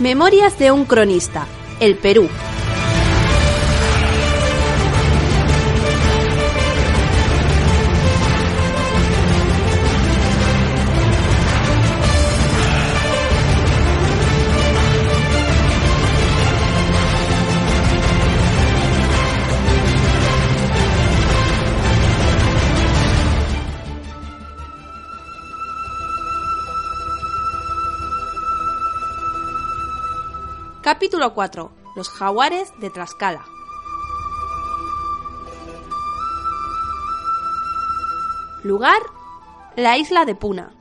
Memorias de un cronista, el Perú. Capítulo 4. Los jaguares de Tlaxcala. Lugar. La isla de Puna.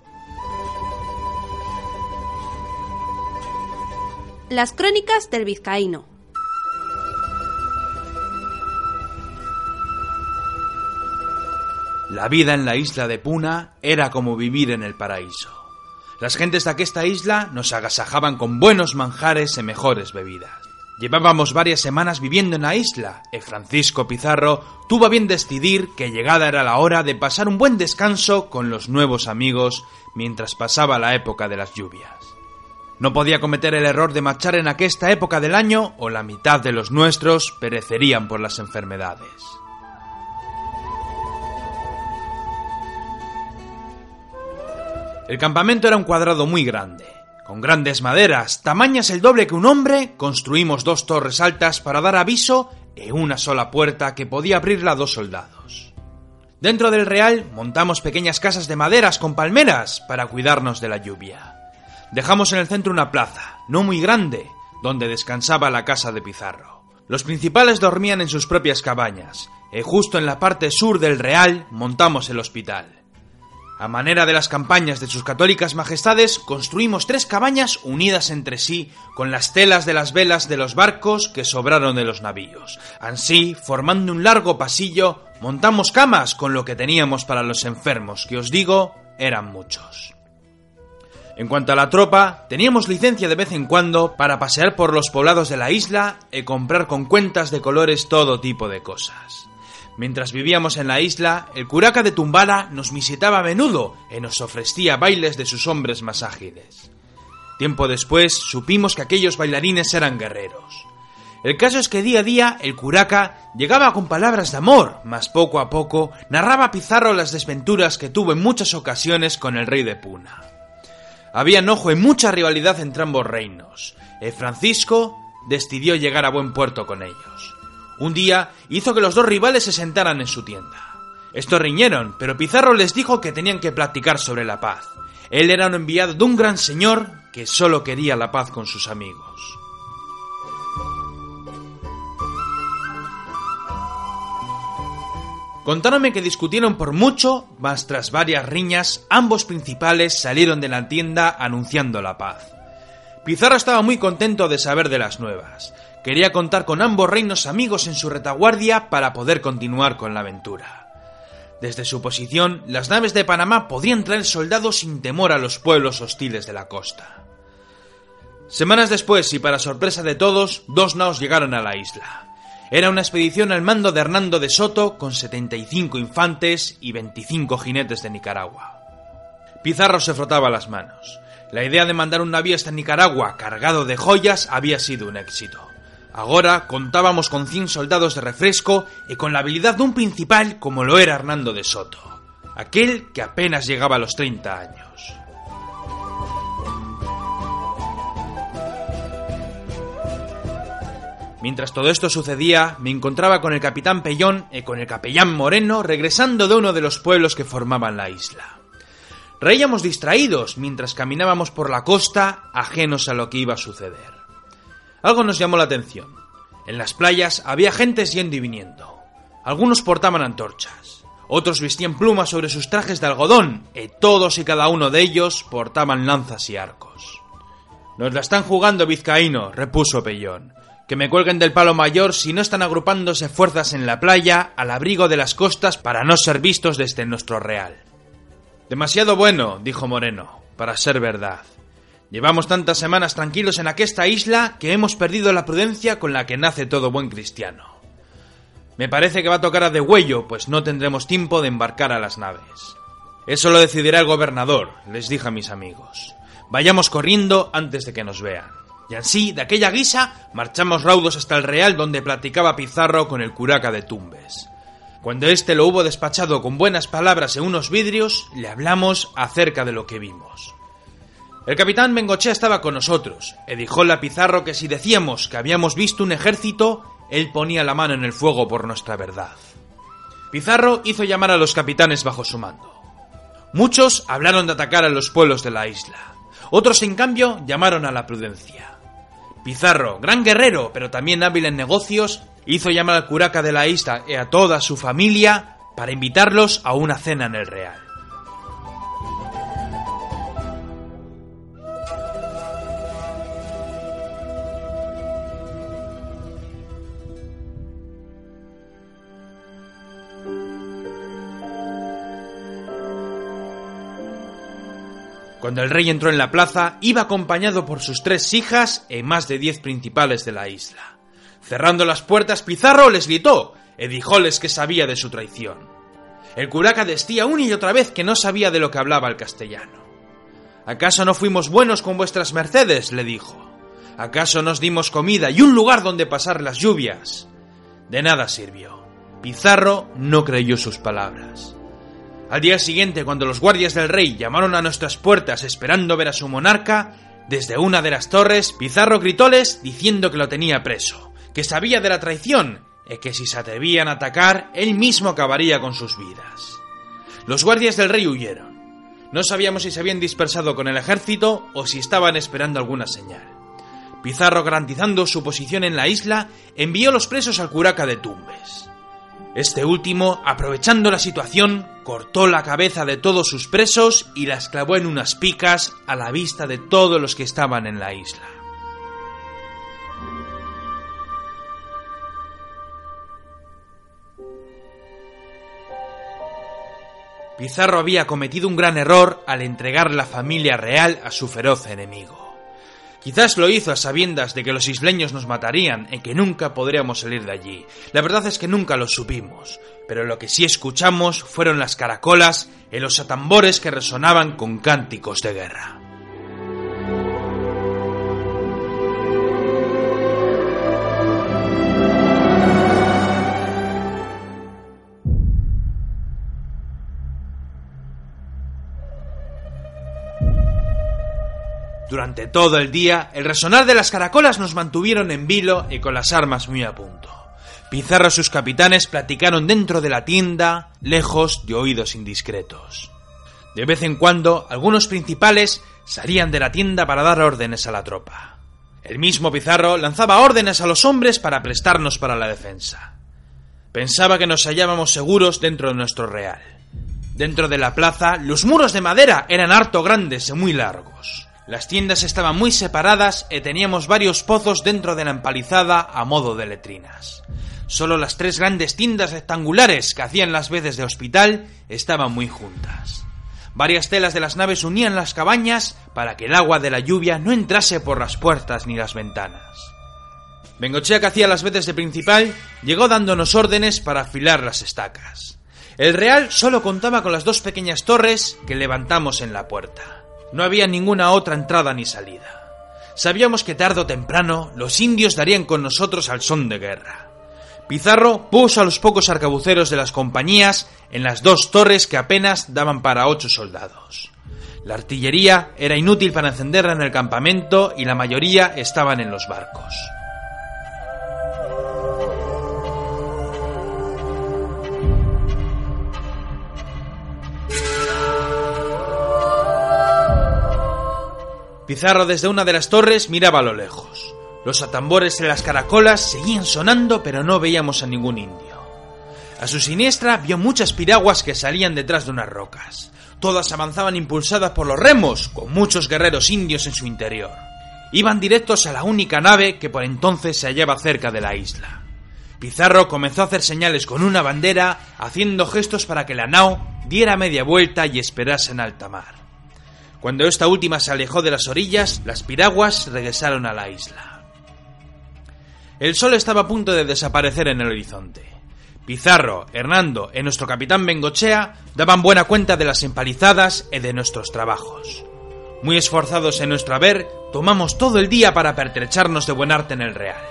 Las crónicas del vizcaíno. La vida en la isla de Puna era como vivir en el paraíso. Las gentes de aquesta isla nos agasajaban con buenos manjares y mejores bebidas. Llevábamos varias semanas viviendo en la isla, y Francisco Pizarro tuvo a bien decidir que llegada era la hora de pasar un buen descanso con los nuevos amigos mientras pasaba la época de las lluvias. No podía cometer el error de marchar en aquesta época del año o la mitad de los nuestros perecerían por las enfermedades. El campamento era un cuadrado muy grande. Con grandes maderas, tamañas el doble que un hombre, construimos dos torres altas para dar aviso e una sola puerta que podía abrirla dos soldados. Dentro del real montamos pequeñas casas de maderas con palmeras para cuidarnos de la lluvia. Dejamos en el centro una plaza, no muy grande, donde descansaba la casa de Pizarro. Los principales dormían en sus propias cabañas, y justo en la parte sur del real montamos el hospital. A manera de las campañas de sus católicas majestades, construimos tres cabañas unidas entre sí con las telas de las velas de los barcos que sobraron de los navíos. Así, formando un largo pasillo, montamos camas con lo que teníamos para los enfermos, que os digo, eran muchos. En cuanto a la tropa, teníamos licencia de vez en cuando para pasear por los poblados de la isla y comprar con cuentas de colores todo tipo de cosas. Mientras vivíamos en la isla, el curaca de Tumbala nos visitaba a menudo y nos ofrecía bailes de sus hombres más ágiles. Tiempo después supimos que aquellos bailarines eran guerreros. El caso es que día a día el curaca llegaba con palabras de amor, mas poco a poco narraba a Pizarro las desventuras que tuvo en muchas ocasiones con el rey de Puna. Había enojo y mucha rivalidad entre ambos reinos, y Francisco decidió llegar a buen puerto con ellos. Un día hizo que los dos rivales se sentaran en su tienda. Estos riñeron, pero Pizarro les dijo que tenían que platicar sobre la paz. Él era un enviado de un gran señor que solo quería la paz con sus amigos. Contáronme que discutieron por mucho, mas tras varias riñas, ambos principales salieron de la tienda anunciando la paz. Pizarro estaba muy contento de saber de las nuevas. Quería contar con ambos reinos amigos en su retaguardia para poder continuar con la aventura. Desde su posición, las naves de Panamá podían traer soldados sin temor a los pueblos hostiles de la costa. Semanas después, y para sorpresa de todos, dos naos llegaron a la isla. Era una expedición al mando de Hernando de Soto con 75 infantes y 25 jinetes de Nicaragua. Pizarro se frotaba las manos. La idea de mandar un navío hasta Nicaragua cargado de joyas había sido un éxito. Ahora contábamos con 100 soldados de refresco y con la habilidad de un principal como lo era Hernando de Soto, aquel que apenas llegaba a los 30 años. Mientras todo esto sucedía, me encontraba con el capitán Pellón y con el capellán Moreno regresando de uno de los pueblos que formaban la isla. Reíamos distraídos mientras caminábamos por la costa, ajenos a lo que iba a suceder. Algo nos llamó la atención. En las playas había gente yendo y viniendo. Algunos portaban antorchas, otros vestían plumas sobre sus trajes de algodón, y todos y cada uno de ellos portaban lanzas y arcos. Nos la están jugando, vizcaíno, repuso Pellón. Que me cuelguen del palo mayor si no están agrupándose fuerzas en la playa al abrigo de las costas para no ser vistos desde nuestro real. Demasiado bueno, dijo Moreno, para ser verdad. Llevamos tantas semanas tranquilos en aquesta isla que hemos perdido la prudencia con la que nace todo buen cristiano. Me parece que va a tocar a degüello, pues no tendremos tiempo de embarcar a las naves. Eso lo decidirá el gobernador, les dije a mis amigos. Vayamos corriendo antes de que nos vean. Y así, de aquella guisa, marchamos raudos hasta el real donde platicaba Pizarro con el curaca de Tumbes. Cuando éste lo hubo despachado con buenas palabras en unos vidrios, le hablamos acerca de lo que vimos. El capitán Bengochea estaba con nosotros, y dijóle a Pizarro que si decíamos que habíamos visto un ejército, él ponía la mano en el fuego por nuestra verdad. Pizarro hizo llamar a los capitanes bajo su mando. Muchos hablaron de atacar a los pueblos de la isla. Otros, en cambio, llamaron a la prudencia. Pizarro, gran guerrero, pero también hábil en negocios, hizo llamar al curaca de la isla y a toda su familia para invitarlos a una cena en el Real. Cuando el rey entró en la plaza, iba acompañado por sus tres hijas y más de diez principales de la isla. Cerrando las puertas, Pizarro les gritó y dijóles que sabía de su traición. El curaca decía una y otra vez que no sabía de lo que hablaba el castellano. ¿Acaso no fuimos buenos con vuestras mercedes? le dijo. ¿Acaso nos dimos comida y un lugar donde pasar las lluvias? De nada sirvió. Pizarro no creyó sus palabras. Al día siguiente, cuando los guardias del rey llamaron a nuestras puertas esperando ver a su monarca, desde una de las torres, Pizarro gritóles diciendo que lo tenía preso, que sabía de la traición y que si se atrevían a atacar, él mismo acabaría con sus vidas. Los guardias del rey huyeron. No sabíamos si se habían dispersado con el ejército o si estaban esperando alguna señal. Pizarro, garantizando su posición en la isla, envió los presos al curaca de Tumbes. Este último, aprovechando la situación, cortó la cabeza de todos sus presos y las clavó en unas picas a la vista de todos los que estaban en la isla. Pizarro había cometido un gran error al entregar la familia real a su feroz enemigo. Quizás lo hizo a sabiendas de que los isleños nos matarían y que nunca podríamos salir de allí. La verdad es que nunca lo supimos, pero lo que sí escuchamos fueron las caracolas y los atambores que resonaban con cánticos de guerra. Durante todo el día, el resonar de las caracolas nos mantuvieron en vilo y con las armas muy a punto. Pizarro y sus capitanes platicaron dentro de la tienda, lejos de oídos indiscretos. De vez en cuando, algunos principales salían de la tienda para dar órdenes a la tropa. El mismo Pizarro lanzaba órdenes a los hombres para prestarnos para la defensa. Pensaba que nos hallábamos seguros dentro de nuestro real. Dentro de la plaza, los muros de madera eran harto grandes y muy largos. Las tiendas estaban muy separadas y teníamos varios pozos dentro de la empalizada a modo de letrinas. Solo las tres grandes tiendas rectangulares que hacían las veces de hospital estaban muy juntas. Varias telas de las naves unían las cabañas para que el agua de la lluvia no entrase por las puertas ni las ventanas. Bengochea, que hacía las veces de principal, llegó dándonos órdenes para afilar las estacas. El real solo contaba con las dos pequeñas torres que levantamos en la puerta. No había ninguna otra entrada ni salida. Sabíamos que tarde o temprano los indios darían con nosotros al son de guerra. Pizarro puso a los pocos arcabuceros de las compañías en las dos torres que apenas daban para ocho soldados. La artillería era inútil para encenderla en el campamento y la mayoría estaban en los barcos. Pizarro desde una de las torres miraba a lo lejos. Los atambores y las caracolas seguían sonando pero no veíamos a ningún indio. A su siniestra vio muchas piraguas que salían detrás de unas rocas. Todas avanzaban impulsadas por los remos, con muchos guerreros indios en su interior. Iban directos a la única nave que por entonces se hallaba cerca de la isla. Pizarro comenzó a hacer señales con una bandera, haciendo gestos para que la nao diera media vuelta y esperase en alta mar. Cuando esta última se alejó de las orillas, las piraguas regresaron a la isla. El sol estaba a punto de desaparecer en el horizonte. Pizarro, Hernando y nuestro capitán Bengochea daban buena cuenta de las empalizadas y de nuestros trabajos. Muy esforzados en nuestro haber, tomamos todo el día para pertrecharnos de buen arte en el Real.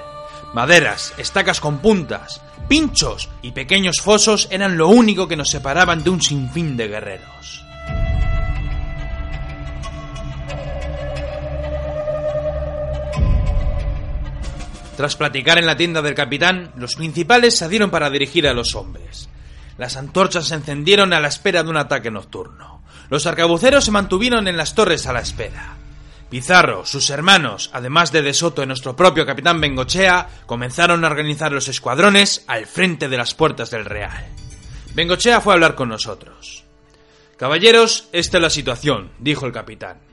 Maderas, estacas con puntas, pinchos y pequeños fosos eran lo único que nos separaban de un sinfín de guerreros. Tras platicar en la tienda del capitán, los principales se dieron para dirigir a los hombres. Las antorchas se encendieron a la espera de un ataque nocturno. Los arcabuceros se mantuvieron en las torres a la espera. Pizarro, sus hermanos, además de De Soto y nuestro propio capitán Bengochea, comenzaron a organizar los escuadrones al frente de las puertas del Real. Bengochea fue a hablar con nosotros. Caballeros, esta es la situación, dijo el capitán.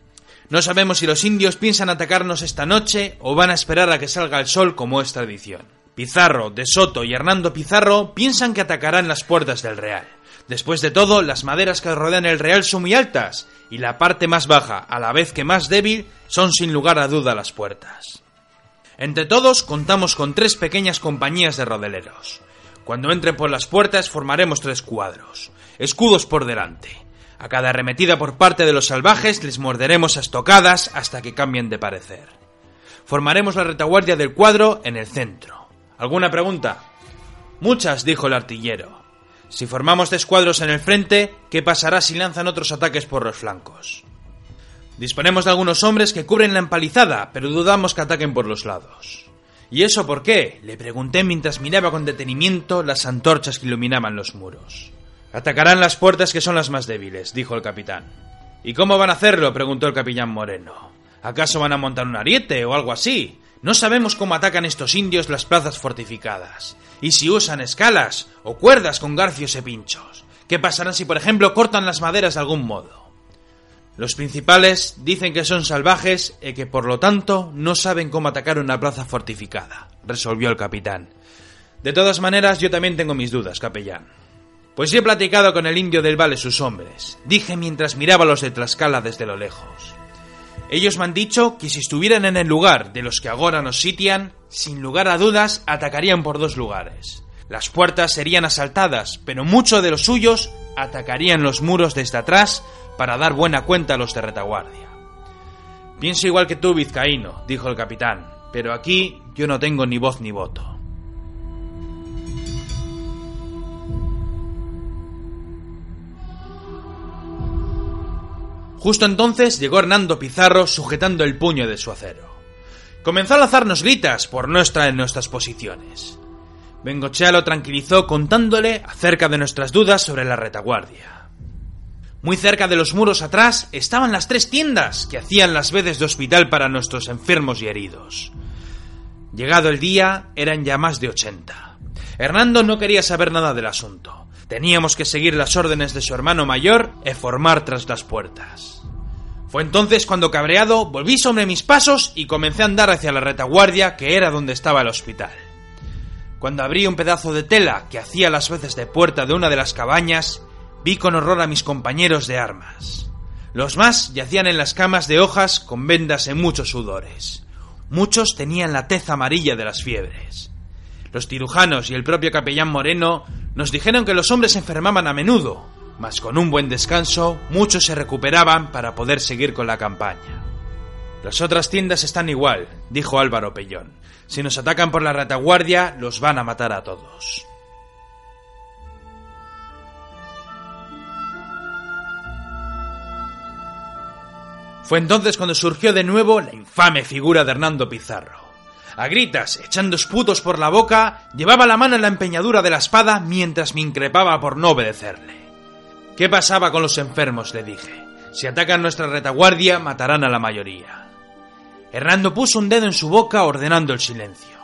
No sabemos si los indios piensan atacarnos esta noche o van a esperar a que salga el sol como es tradición. Pizarro, De Soto y Hernando Pizarro piensan que atacarán las puertas del Real. Después de todo, las maderas que rodean el Real son muy altas y la parte más baja, a la vez que más débil, son sin lugar a duda las puertas. Entre todos contamos con tres pequeñas compañías de rodeleros. Cuando entren por las puertas formaremos tres cuadros, escudos por delante. A cada arremetida por parte de los salvajes les morderemos a estocadas hasta que cambien de parecer. Formaremos la retaguardia del cuadro en el centro. ¿Alguna pregunta? Muchas, dijo el artillero. Si formamos tres cuadros en el frente, ¿qué pasará si lanzan otros ataques por los flancos? Disponemos de algunos hombres que cubren la empalizada, pero dudamos que ataquen por los lados. ¿Y eso por qué? le pregunté mientras miraba con detenimiento las antorchas que iluminaban los muros. Atacarán las puertas que son las más débiles, dijo el capitán. ¿Y cómo van a hacerlo? preguntó el capitán Moreno. ¿Acaso van a montar un ariete o algo así? No sabemos cómo atacan estos indios las plazas fortificadas. Y si usan escalas o cuerdas con garfios y pinchos. ¿Qué pasará si, por ejemplo, cortan las maderas de algún modo? Los principales dicen que son salvajes y que por lo tanto no saben cómo atacar una plaza fortificada, resolvió el capitán. De todas maneras, yo también tengo mis dudas, capellán. Pues he platicado con el indio del Vale sus hombres, dije mientras miraba los de Tlaxcala desde lo lejos. Ellos me han dicho que si estuvieran en el lugar de los que ahora nos sitian, sin lugar a dudas atacarían por dos lugares. Las puertas serían asaltadas, pero muchos de los suyos atacarían los muros desde atrás para dar buena cuenta a los de retaguardia. Pienso igual que tú, vizcaíno, dijo el capitán, pero aquí yo no tengo ni voz ni voto. Justo entonces llegó Hernando Pizarro sujetando el puño de su acero. Comenzó a lanzarnos gritas por no estar en nuestras posiciones. Bengochea lo tranquilizó contándole acerca de nuestras dudas sobre la retaguardia. Muy cerca de los muros atrás estaban las tres tiendas que hacían las veces de hospital para nuestros enfermos y heridos. Llegado el día, eran ya más de ochenta. Hernando no quería saber nada del asunto. Teníamos que seguir las órdenes de su hermano mayor e formar tras las puertas. Fue entonces cuando cabreado volví sobre mis pasos y comencé a andar hacia la retaguardia que era donde estaba el hospital. Cuando abrí un pedazo de tela que hacía las veces de puerta de una de las cabañas, vi con horror a mis compañeros de armas. Los más yacían en las camas de hojas con vendas en muchos sudores. Muchos tenían la tez amarilla de las fiebres. Los cirujanos y el propio capellán Moreno nos dijeron que los hombres enfermaban a menudo, mas con un buen descanso muchos se recuperaban para poder seguir con la campaña. Las otras tiendas están igual, dijo Álvaro Pellón. Si nos atacan por la retaguardia, los van a matar a todos. Fue entonces cuando surgió de nuevo la infame figura de Hernando Pizarro. A gritas, echando esputos por la boca, llevaba la mano en la empeñadura de la espada mientras me increpaba por no obedecerle. ¿Qué pasaba con los enfermos? le dije. Si atacan nuestra retaguardia, matarán a la mayoría. Hernando puso un dedo en su boca ordenando el silencio.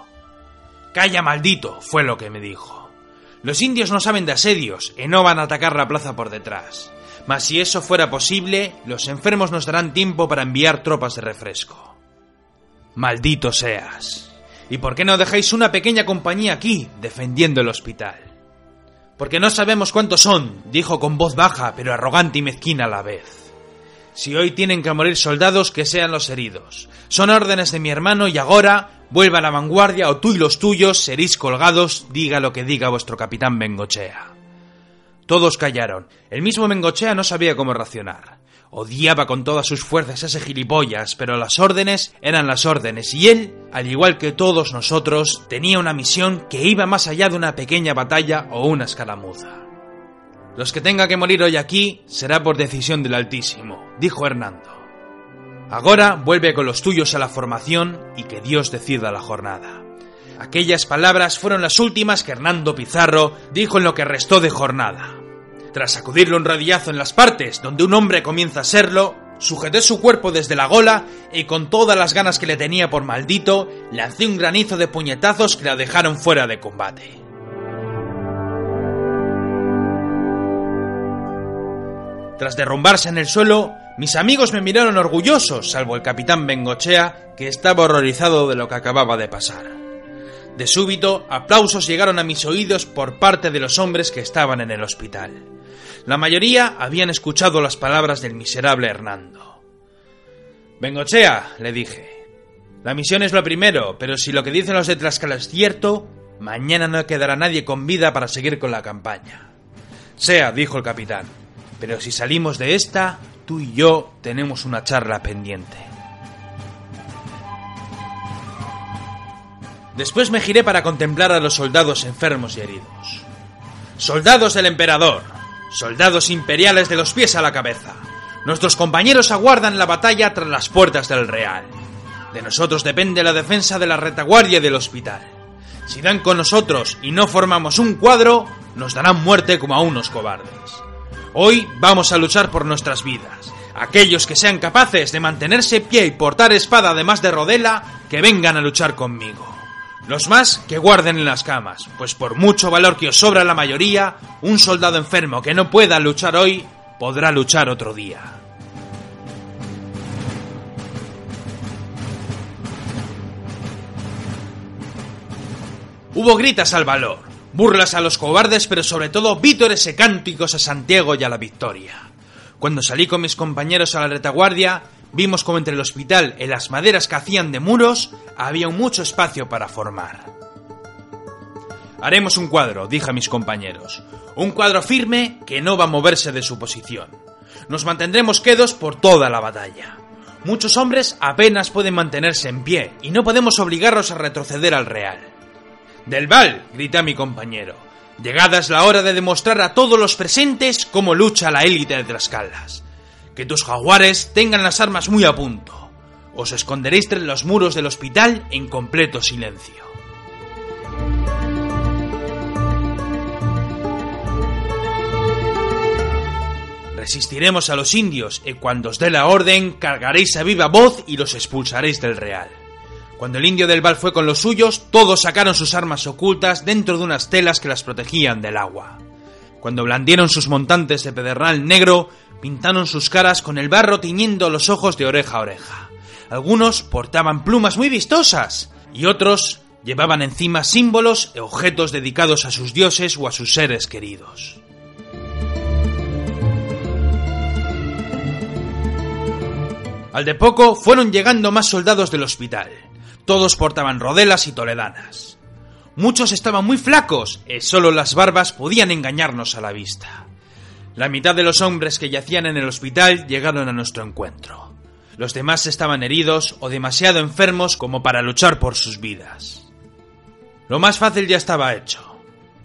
Calla, maldito, fue lo que me dijo. Los indios no saben de asedios y no van a atacar la plaza por detrás. Mas si eso fuera posible, los enfermos nos darán tiempo para enviar tropas de refresco. Maldito seas. ¿Y por qué no dejáis una pequeña compañía aquí, defendiendo el hospital? Porque no sabemos cuántos son, dijo con voz baja, pero arrogante y mezquina a la vez. Si hoy tienen que morir soldados, que sean los heridos. Son órdenes de mi hermano y ahora vuelva a la vanguardia o tú y los tuyos seréis colgados, diga lo que diga vuestro capitán Bengochea. Todos callaron. El mismo Bengochea no sabía cómo racionar. Odiaba con todas sus fuerzas a ese gilipollas, pero las órdenes eran las órdenes y él, al igual que todos nosotros, tenía una misión que iba más allá de una pequeña batalla o una escaramuza. Los que tenga que morir hoy aquí será por decisión del Altísimo, dijo Hernando. Ahora vuelve con los tuyos a la formación y que Dios decida la jornada. Aquellas palabras fueron las últimas que Hernando Pizarro dijo en lo que restó de jornada. Tras sacudirle un rodillazo en las partes donde un hombre comienza a serlo, sujeté su cuerpo desde la gola y con todas las ganas que le tenía por maldito, lancé un granizo de puñetazos que la dejaron fuera de combate. Tras derrumbarse en el suelo, mis amigos me miraron orgullosos, salvo el capitán Bengochea, que estaba horrorizado de lo que acababa de pasar. De súbito, aplausos llegaron a mis oídos por parte de los hombres que estaban en el hospital. La mayoría habían escuchado las palabras del miserable Hernando. Bengochea, le dije. La misión es lo primero, pero si lo que dicen los de Tlaxcala es cierto, mañana no quedará nadie con vida para seguir con la campaña. Sea, dijo el capitán, pero si salimos de esta, tú y yo tenemos una charla pendiente. Después me giré para contemplar a los soldados enfermos y heridos. Soldados del emperador, soldados imperiales de los pies a la cabeza. Nuestros compañeros aguardan la batalla tras las puertas del Real. De nosotros depende la defensa de la retaguardia del hospital. Si dan con nosotros y no formamos un cuadro, nos darán muerte como a unos cobardes. Hoy vamos a luchar por nuestras vidas. Aquellos que sean capaces de mantenerse pie y portar espada además de rodela, que vengan a luchar conmigo. Los más que guarden en las camas, pues por mucho valor que os sobra la mayoría, un soldado enfermo que no pueda luchar hoy, podrá luchar otro día. Hubo gritas al valor, burlas a los cobardes, pero sobre todo vítores y cánticos a Santiago y a la victoria. Cuando salí con mis compañeros a la retaguardia, vimos como entre el hospital y las maderas que hacían de muros había mucho espacio para formar. Haremos un cuadro, dije a mis compañeros. Un cuadro firme que no va a moverse de su posición. Nos mantendremos quedos por toda la batalla. Muchos hombres apenas pueden mantenerse en pie y no podemos obligarlos a retroceder al real. Del Val, grité a mi compañero. Llegada es la hora de demostrar a todos los presentes cómo lucha la élite de Tlaxcalas que tus jaguares tengan las armas muy a punto. Os esconderéis tras los muros del hospital en completo silencio. Resistiremos a los indios y cuando os dé la orden cargaréis a viva voz y los expulsaréis del real. Cuando el indio del Val fue con los suyos, todos sacaron sus armas ocultas dentro de unas telas que las protegían del agua. Cuando blandieron sus montantes de pedernal negro, pintaron sus caras con el barro tiñendo los ojos de oreja a oreja. Algunos portaban plumas muy vistosas y otros llevaban encima símbolos e objetos dedicados a sus dioses o a sus seres queridos. Al de poco fueron llegando más soldados del hospital. Todos portaban rodelas y toledanas. Muchos estaban muy flacos, y solo las barbas podían engañarnos a la vista. La mitad de los hombres que yacían en el hospital llegaron a nuestro encuentro. Los demás estaban heridos o demasiado enfermos como para luchar por sus vidas. Lo más fácil ya estaba hecho.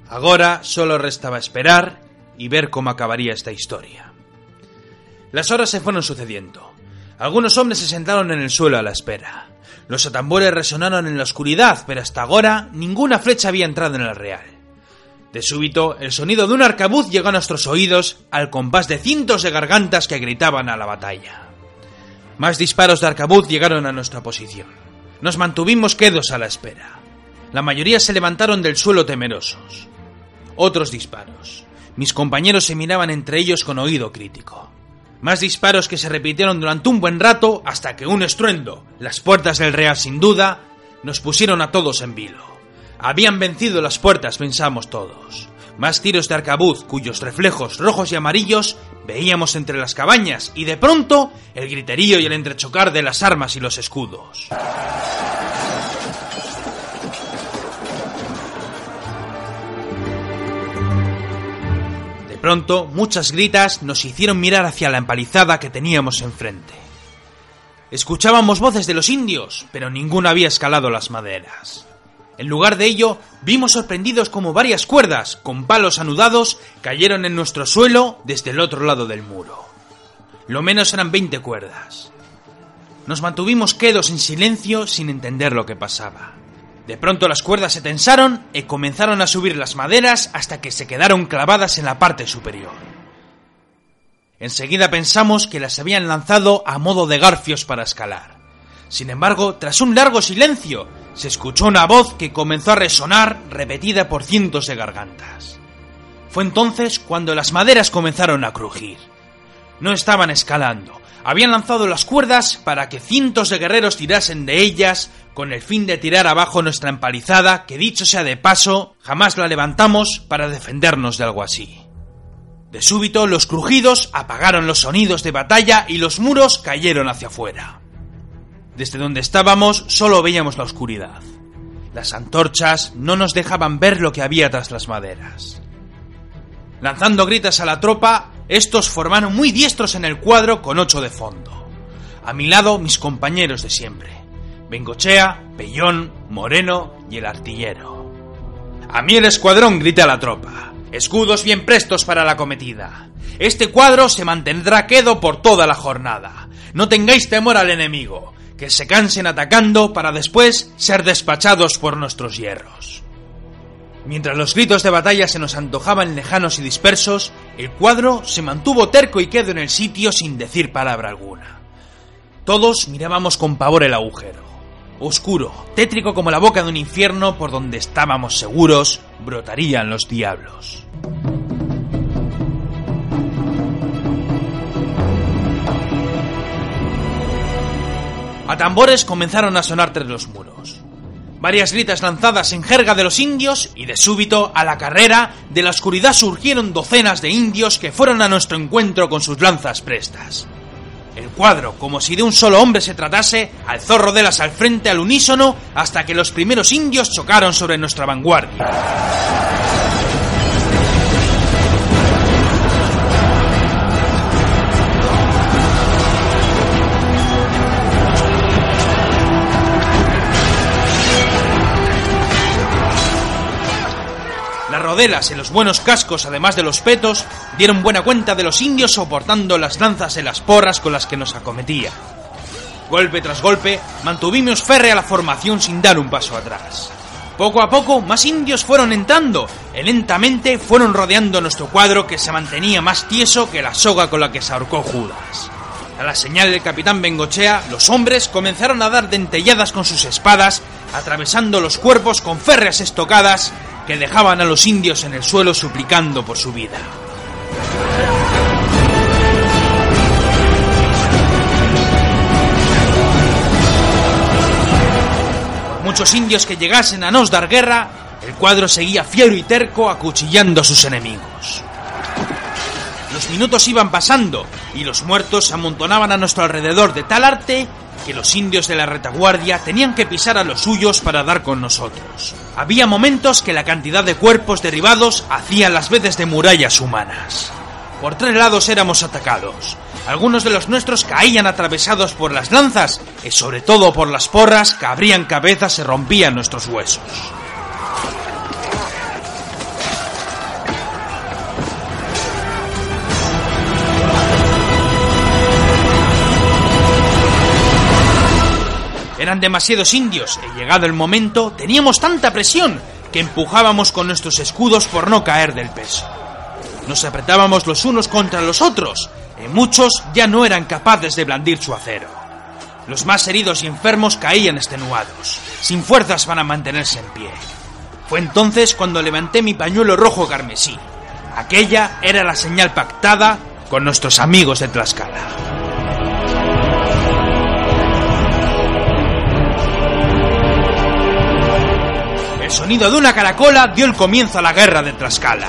Ahora solo restaba esperar y ver cómo acabaría esta historia. Las horas se fueron sucediendo. Algunos hombres se sentaron en el suelo a la espera. Los atambores resonaron en la oscuridad, pero hasta ahora ninguna flecha había entrado en el real. De súbito, el sonido de un arcabuz llegó a nuestros oídos al compás de cientos de gargantas que gritaban a la batalla. Más disparos de arcabuz llegaron a nuestra posición. Nos mantuvimos quedos a la espera. La mayoría se levantaron del suelo temerosos. Otros disparos. Mis compañeros se miraban entre ellos con oído crítico. Más disparos que se repitieron durante un buen rato hasta que un estruendo, las puertas del Real sin duda, nos pusieron a todos en vilo. Habían vencido las puertas, pensamos todos. Más tiros de arcabuz, cuyos reflejos rojos y amarillos veíamos entre las cabañas, y de pronto el griterío y el entrechocar de las armas y los escudos. De pronto, muchas gritas nos hicieron mirar hacia la empalizada que teníamos enfrente. Escuchábamos voces de los indios, pero ninguno había escalado las maderas. En lugar de ello, vimos sorprendidos como varias cuerdas, con palos anudados, cayeron en nuestro suelo desde el otro lado del muro. Lo menos eran 20 cuerdas. Nos mantuvimos quedos en silencio sin entender lo que pasaba. De pronto las cuerdas se tensaron y comenzaron a subir las maderas hasta que se quedaron clavadas en la parte superior. Enseguida pensamos que las habían lanzado a modo de garfios para escalar. Sin embargo, tras un largo silencio, se escuchó una voz que comenzó a resonar repetida por cientos de gargantas. Fue entonces cuando las maderas comenzaron a crujir. No estaban escalando, habían lanzado las cuerdas para que cientos de guerreros tirasen de ellas con el fin de tirar abajo nuestra empalizada, que dicho sea de paso, jamás la levantamos para defendernos de algo así. De súbito los crujidos apagaron los sonidos de batalla y los muros cayeron hacia afuera. Desde donde estábamos solo veíamos la oscuridad. Las antorchas no nos dejaban ver lo que había tras las maderas. Lanzando gritas a la tropa, estos formaron muy diestros en el cuadro con ocho de fondo. A mi lado mis compañeros de siempre. Bengochea, Pellón, Moreno y el artillero. A mí el escuadrón grita a la tropa. Escudos bien prestos para la cometida. Este cuadro se mantendrá quedo por toda la jornada. No tengáis temor al enemigo que se cansen atacando para después ser despachados por nuestros hierros. Mientras los gritos de batalla se nos antojaban lejanos y dispersos, el cuadro se mantuvo terco y quedó en el sitio sin decir palabra alguna. Todos mirábamos con pavor el agujero. Oscuro, tétrico como la boca de un infierno por donde estábamos seguros brotarían los diablos. A tambores comenzaron a sonar tras los muros. Varias gritas lanzadas en jerga de los indios y de súbito, a la carrera, de la oscuridad surgieron docenas de indios que fueron a nuestro encuentro con sus lanzas prestas. El cuadro, como si de un solo hombre se tratase, alzó rodelas al frente al unísono hasta que los primeros indios chocaron sobre nuestra vanguardia. Rodelas en los buenos cascos, además de los petos, dieron buena cuenta de los indios soportando las lanzas en las porras con las que nos acometía. Golpe tras golpe, mantuvimos férrea la formación sin dar un paso atrás. Poco a poco, más indios fueron entrando, y lentamente fueron rodeando nuestro cuadro que se mantenía más tieso que la soga con la que se ahorcó Judas. A la señal del capitán Bengochea, los hombres comenzaron a dar dentelladas con sus espadas, atravesando los cuerpos con férreas estocadas que dejaban a los indios en el suelo suplicando por su vida. Por muchos indios que llegasen a nos dar guerra, el cuadro seguía fiero y terco acuchillando a sus enemigos. Los minutos iban pasando y los muertos se amontonaban a nuestro alrededor de tal arte que los indios de la retaguardia tenían que pisar a los suyos para dar con nosotros. Había momentos que la cantidad de cuerpos derribados hacía las veces de murallas humanas. Por tres lados éramos atacados. Algunos de los nuestros caían atravesados por las lanzas y sobre todo por las porras que abrían cabezas y rompían nuestros huesos. Eran demasiados indios y llegado el momento teníamos tanta presión que empujábamos con nuestros escudos por no caer del peso. Nos apretábamos los unos contra los otros y muchos ya no eran capaces de blandir su acero. Los más heridos y enfermos caían extenuados, sin fuerzas para mantenerse en pie. Fue entonces cuando levanté mi pañuelo rojo carmesí. Aquella era la señal pactada con nuestros amigos de Tlaxcala. El sonido de una caracola dio el comienzo a la guerra de Tlaxcala.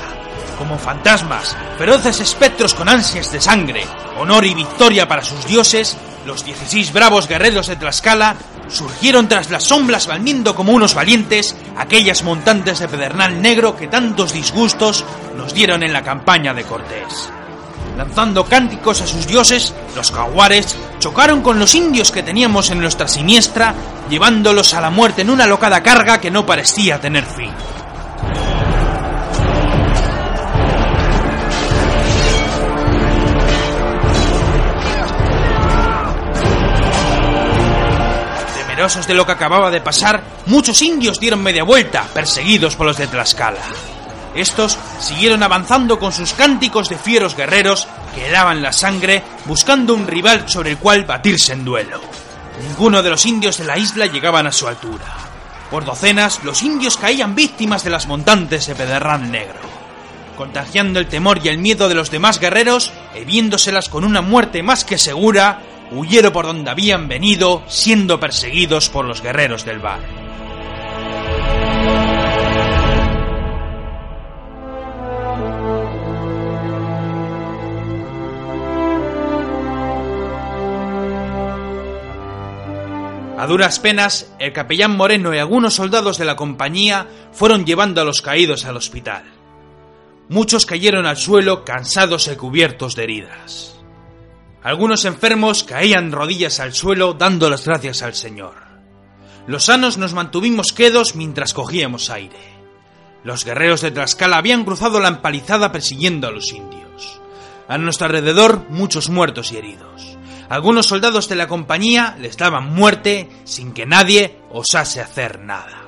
Como fantasmas, feroces espectros con ansias de sangre, honor y victoria para sus dioses, los 16 bravos guerreros de Tlaxcala surgieron tras las sombras blandiendo como unos valientes aquellas montantes de pedernal negro que tantos disgustos nos dieron en la campaña de Cortés. Lanzando cánticos a sus dioses, los jaguares chocaron con los indios que teníamos en nuestra siniestra, llevándolos a la muerte en una locada carga que no parecía tener fin. Temerosos de lo que acababa de pasar, muchos indios dieron media vuelta, perseguidos por los de Tlaxcala. Estos siguieron avanzando con sus cánticos de fieros guerreros que daban la sangre buscando un rival sobre el cual batirse en duelo. Ninguno de los indios de la isla llegaban a su altura. Por docenas, los indios caían víctimas de las montantes de Pedernal Negro. Contagiando el temor y el miedo de los demás guerreros, y viéndoselas con una muerte más que segura, huyeron por donde habían venido, siendo perseguidos por los guerreros del bar. Duras penas, el capellán Moreno y algunos soldados de la compañía fueron llevando a los caídos al hospital. Muchos cayeron al suelo cansados y cubiertos de heridas. Algunos enfermos caían rodillas al suelo dando las gracias al Señor. Los sanos nos mantuvimos quedos mientras cogíamos aire. Los guerreros de Tlaxcala habían cruzado la empalizada persiguiendo a los indios. A nuestro alrededor muchos muertos y heridos. Algunos soldados de la compañía les daban muerte sin que nadie osase hacer nada.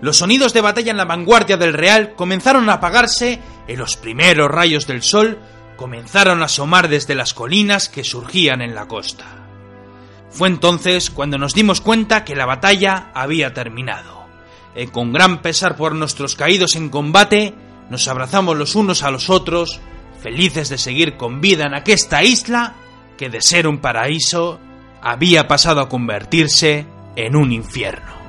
Los sonidos de batalla en la vanguardia del Real comenzaron a apagarse y los primeros rayos del sol comenzaron a asomar desde las colinas que surgían en la costa. Fue entonces cuando nos dimos cuenta que la batalla había terminado. Y con gran pesar por nuestros caídos en combate, nos abrazamos los unos a los otros, felices de seguir con vida en aquesta isla que de ser un paraíso había pasado a convertirse en un infierno.